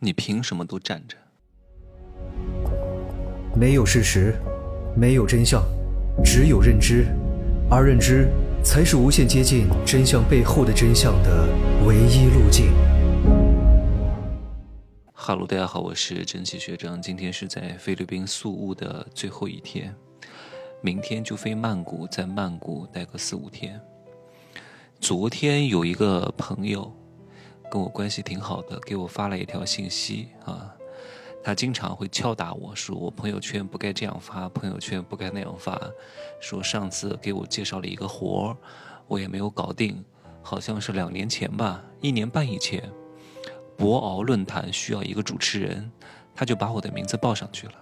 你凭什么都站着？没有事实，没有真相，只有认知，而认知才是无限接近真相背后的真相的唯一路径。哈喽，大家好，我是珍惜学长。今天是在菲律宾宿务的最后一天，明天就飞曼谷，在曼谷待个四五天。昨天有一个朋友。跟我关系挺好的，给我发了一条信息啊，他经常会敲打我说我朋友圈不该这样发，朋友圈不该那样发，说上次给我介绍了一个活儿，我也没有搞定，好像是两年前吧，一年半以前，博鳌论坛需要一个主持人，他就把我的名字报上去了，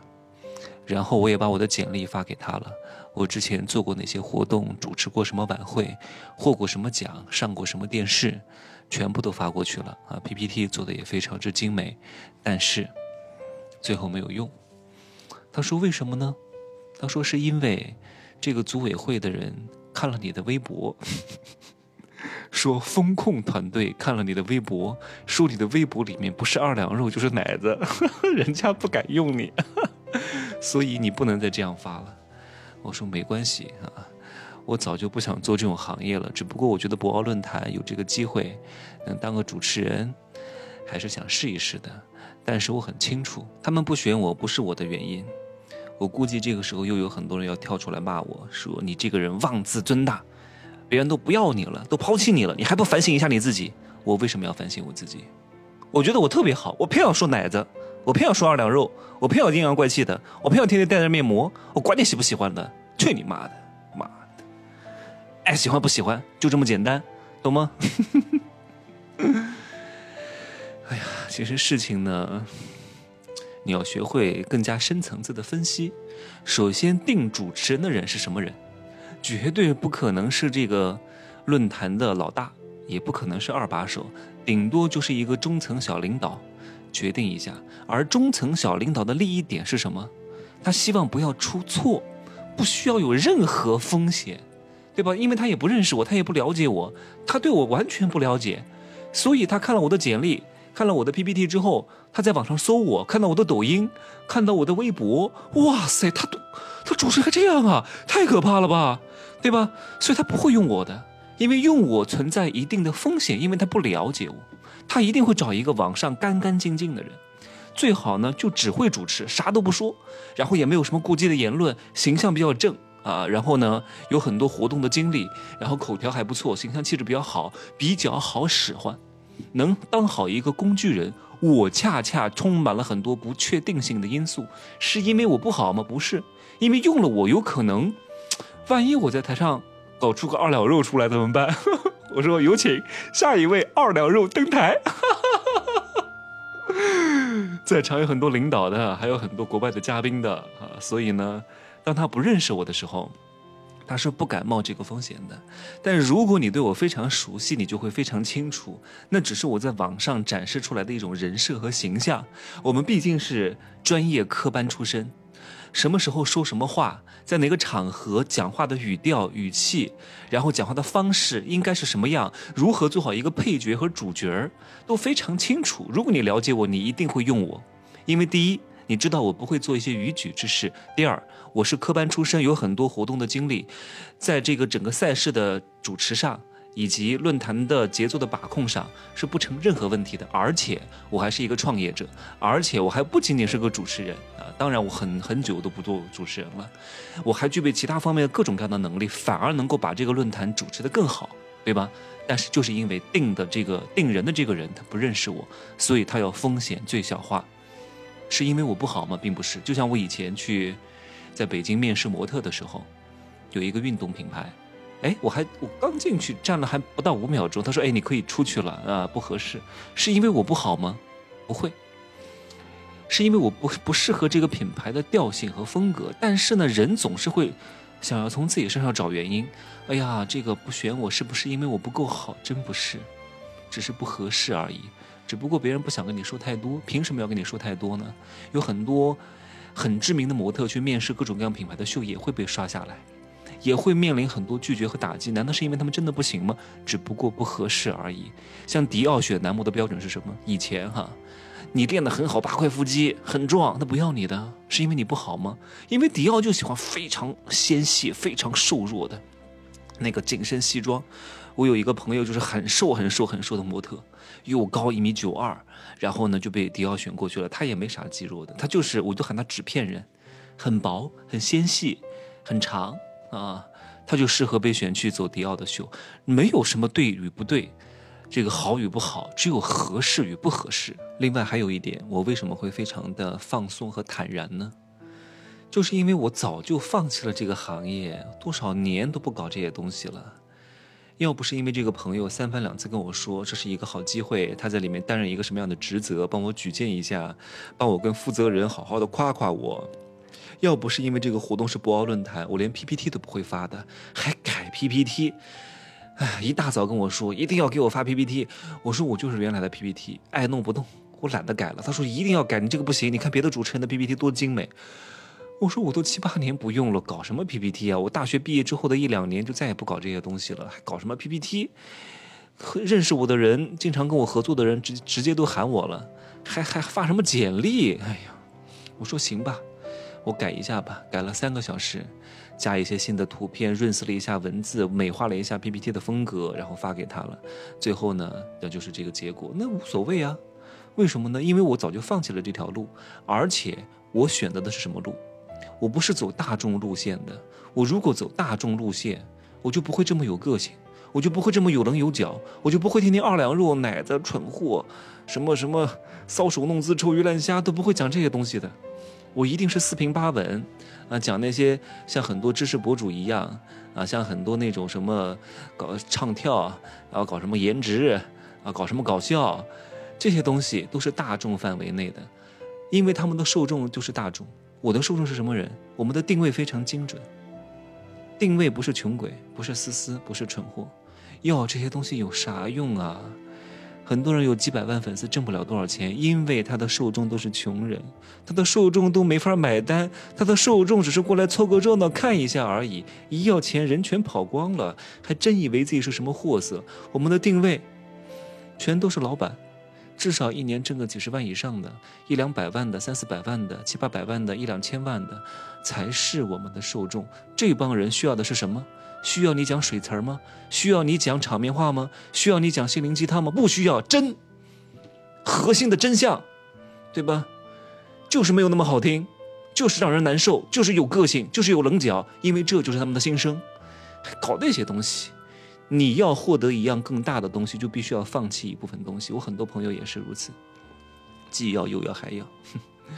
然后我也把我的简历发给他了，我之前做过哪些活动，主持过什么晚会，获过什么奖，上过什么电视。全部都发过去了啊！PPT 做的也非常之精美，但是最后没有用。他说：“为什么呢？”他说：“是因为这个组委会的人看了你的微博，说风控团队看了你的微博，说你的微博里面不是二两肉就是奶子，人家不敢用你，所以你不能再这样发了。”我说：“没关系啊。”我早就不想做这种行业了，只不过我觉得博鳌论坛有这个机会，能当个主持人，还是想试一试的。但是我很清楚，他们不选我不是我的原因。我估计这个时候又有很多人要跳出来骂我说：“你这个人妄自尊大，别人都不要你了，都抛弃你了，你还不反省一下你自己？我为什么要反省我自己？我觉得我特别好，我偏要说奶子，我偏要说二两肉，我偏要阴阳怪气的，我偏要天天带着面膜，我管你喜不喜欢的，去你妈的！”爱喜欢不喜欢，就这么简单，懂吗？哎呀，其实事情呢，你要学会更加深层次的分析。首先，定主持人的人是什么人？绝对不可能是这个论坛的老大，也不可能是二把手，顶多就是一个中层小领导。决定一下，而中层小领导的利益点是什么？他希望不要出错，不需要有任何风险。对吧？因为他也不认识我，他也不了解我，他对我完全不了解，所以他看了我的简历，看了我的 PPT 之后，他在网上搜我，看到我的抖音，看到我的微博，哇塞，他都，他主持还这样啊，太可怕了吧，对吧？所以他不会用我的，因为用我存在一定的风险，因为他不了解我，他一定会找一个网上干干净净的人，最好呢就只会主持，啥都不说，然后也没有什么过激的言论，形象比较正。啊，然后呢，有很多活动的经历，然后口条还不错，形象气质比较好，比较好使唤，能当好一个工具人。我恰恰充满了很多不确定性的因素，是因为我不好吗？不是，因为用了我有可能，万一我在台上搞出个二两肉出来怎么办？我说有请下一位二两肉登台。在场有很多领导的，还有很多国外的嘉宾的啊，所以呢。当他不认识我的时候，他是不敢冒这个风险的。但如果你对我非常熟悉，你就会非常清楚，那只是我在网上展示出来的一种人设和形象。我们毕竟是专业科班出身，什么时候说什么话，在哪个场合讲话的语调、语气，然后讲话的方式应该是什么样，如何做好一个配角和主角都非常清楚。如果你了解我，你一定会用我，因为第一。你知道我不会做一些逾矩之事。第二，我是科班出身，有很多活动的经历，在这个整个赛事的主持上，以及论坛的节奏的把控上是不成任何问题的。而且我还是一个创业者，而且我还不仅仅是个主持人啊！当然，我很很久都不做主持人了，我还具备其他方面的各种各样的能力，反而能够把这个论坛主持的更好，对吧？但是就是因为定的这个定人的这个人他不认识我，所以他要风险最小化。是因为我不好吗？并不是，就像我以前去在北京面试模特的时候，有一个运动品牌，哎，我还我刚进去站了还不到五秒钟，他说：“哎，你可以出去了啊，不合适。”是因为我不好吗？不会，是因为我不不适合这个品牌的调性和风格。但是呢，人总是会想要从自己身上找原因。哎呀，这个不选我是不是因为我不够好？真不是，只是不合适而已。只不过别人不想跟你说太多，凭什么要跟你说太多呢？有很多很知名的模特去面试各种各样品牌的秀，也会被刷下来，也会面临很多拒绝和打击。难道是因为他们真的不行吗？只不过不合适而已。像迪奥选男模的标准是什么？以前哈，你练得很好，八块腹肌很壮，他不要你的，是因为你不好吗？因为迪奥就喜欢非常纤细、非常瘦弱的那个紧身西装。我有一个朋友，就是很瘦、很瘦、很瘦的模特，又高一米九二，然后呢就被迪奥选过去了。他也没啥肌肉的，他就是，我就喊他纸片人，很薄、很纤细、很长啊，他就适合被选去走迪奥的秀。没有什么对与不对，这个好与不好，只有合适与不合适。另外还有一点，我为什么会非常的放松和坦然呢？就是因为我早就放弃了这个行业，多少年都不搞这些东西了。要不是因为这个朋友三番两次跟我说这是一个好机会，他在里面担任一个什么样的职责，帮我举荐一下，帮我跟负责人好好的夸夸我。要不是因为这个活动是博鳌论坛，我连 PPT 都不会发的，还改 PPT。哎，一大早跟我说一定要给我发 PPT，我说我就是原来的 PPT，爱弄不动，我懒得改了。他说一定要改，你这个不行，你看别的主持人的 PPT 多精美。我说我都七八年不用了，搞什么 PPT 啊？我大学毕业之后的一两年就再也不搞这些东西了，还搞什么 PPT？认识我的人，经常跟我合作的人，直直接都喊我了，还还发什么简历？哎呀，我说行吧，我改一下吧，改了三个小时，加一些新的图片，润色了一下文字，美化了一下 PPT 的风格，然后发给他了。最后呢，那就是这个结果，那无所谓啊。为什么呢？因为我早就放弃了这条路，而且我选择的是什么路？我不是走大众路线的，我如果走大众路线，我就不会这么有个性，我就不会这么有棱有角，我就不会天天二两肉、奶子、蠢货，什么什么搔首弄姿、臭鱼烂虾都不会讲这些东西的。我一定是四平八稳，啊，讲那些像很多知识博主一样，啊，像很多那种什么搞唱跳，然后搞什么颜值，啊，搞什么搞笑，这些东西都是大众范围内的，因为他们的受众就是大众。我的受众是什么人？我们的定位非常精准，定位不是穷鬼，不是思思，不是蠢货。要这些东西有啥用啊？很多人有几百万粉丝挣不了多少钱，因为他的受众都是穷人，他的受众都没法买单，他的受众只是过来凑个热闹看一下而已，一要钱人全跑光了，还真以为自己是什么货色。我们的定位，全都是老板。至少一年挣个几十万以上的，一两百万的，三四百万的，七八百万的，一两千万的，才是我们的受众。这帮人需要的是什么？需要你讲水词吗？需要你讲场面话吗？需要你讲心灵鸡汤吗？不需要，真核心的真相，对吧？就是没有那么好听，就是让人难受，就是有个性，就是有棱角，因为这就是他们的心声。搞那些东西。你要获得一样更大的东西，就必须要放弃一部分东西。我很多朋友也是如此，既要又要还要，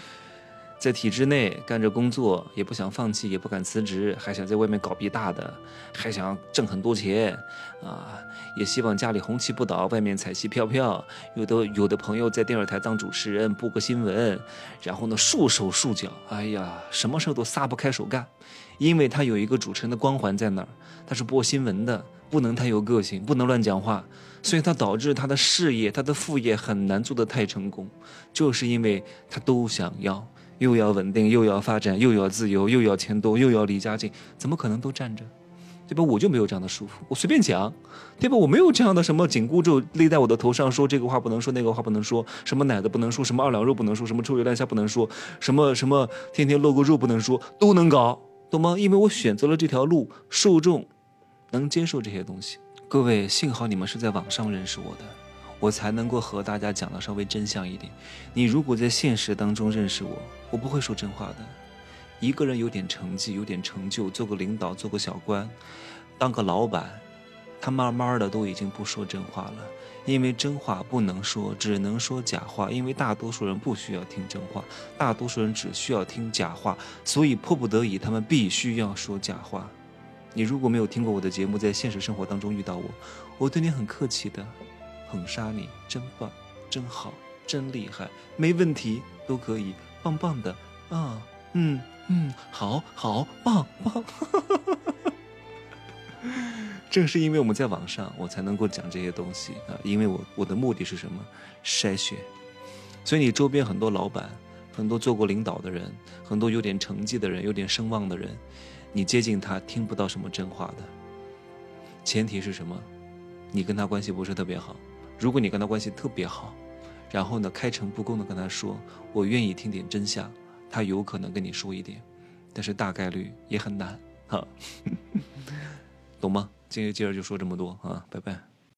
在体制内干着工作，也不想放弃，也不敢辞职，还想在外面搞笔大的，还想挣很多钱啊！也希望家里红旗不倒，外面彩旗飘飘。有的有的朋友在电视台当主持人，播个新闻，然后呢束手束脚，哎呀，什么事都撒不开手干，因为他有一个主持人的光环在那儿，他是播新闻的。不能太有个性，不能乱讲话，所以他导致他的事业、他的副业很难做得太成功，就是因为他都想要，又要稳定，又要发展，又要自由，又要钱多，又要离家近，怎么可能都站着？对吧？我就没有这样的束缚，我随便讲，对吧？我没有这样的什么紧箍咒勒在我的头上，说这个话不能说，那个话不能说，什么奶子不能说，什么二两肉不能说，什么臭鱼烂虾不能说，什么什么天天露个肉不能说，都能搞，懂吗？因为我选择了这条路，受众。能接受这些东西，各位，幸好你们是在网上认识我的，我才能够和大家讲的稍微真相一点。你如果在现实当中认识我，我不会说真话的。一个人有点成绩，有点成就，做个领导，做个小官，当个老板，他慢慢的都已经不说真话了，因为真话不能说，只能说假话。因为大多数人不需要听真话，大多数人只需要听假话，所以迫不得已，他们必须要说假话。你如果没有听过我的节目，在现实生活当中遇到我，我对你很客气的，捧杀你，真棒，真好，真厉害，没问题，都可以，棒棒的，啊，嗯嗯，好好棒棒，正是因为我们在网上，我才能够讲这些东西啊，因为我我的目的是什么？筛选，所以你周边很多老板，很多做过领导的人，很多有点成绩的人，有点声望的人。你接近他听不到什么真话的，前提是什么？你跟他关系不是特别好。如果你跟他关系特别好，然后呢，开诚布公的跟他说，我愿意听点真相，他有可能跟你说一点，但是大概率也很难，哈，懂吗？今天接着就说这么多啊，拜拜。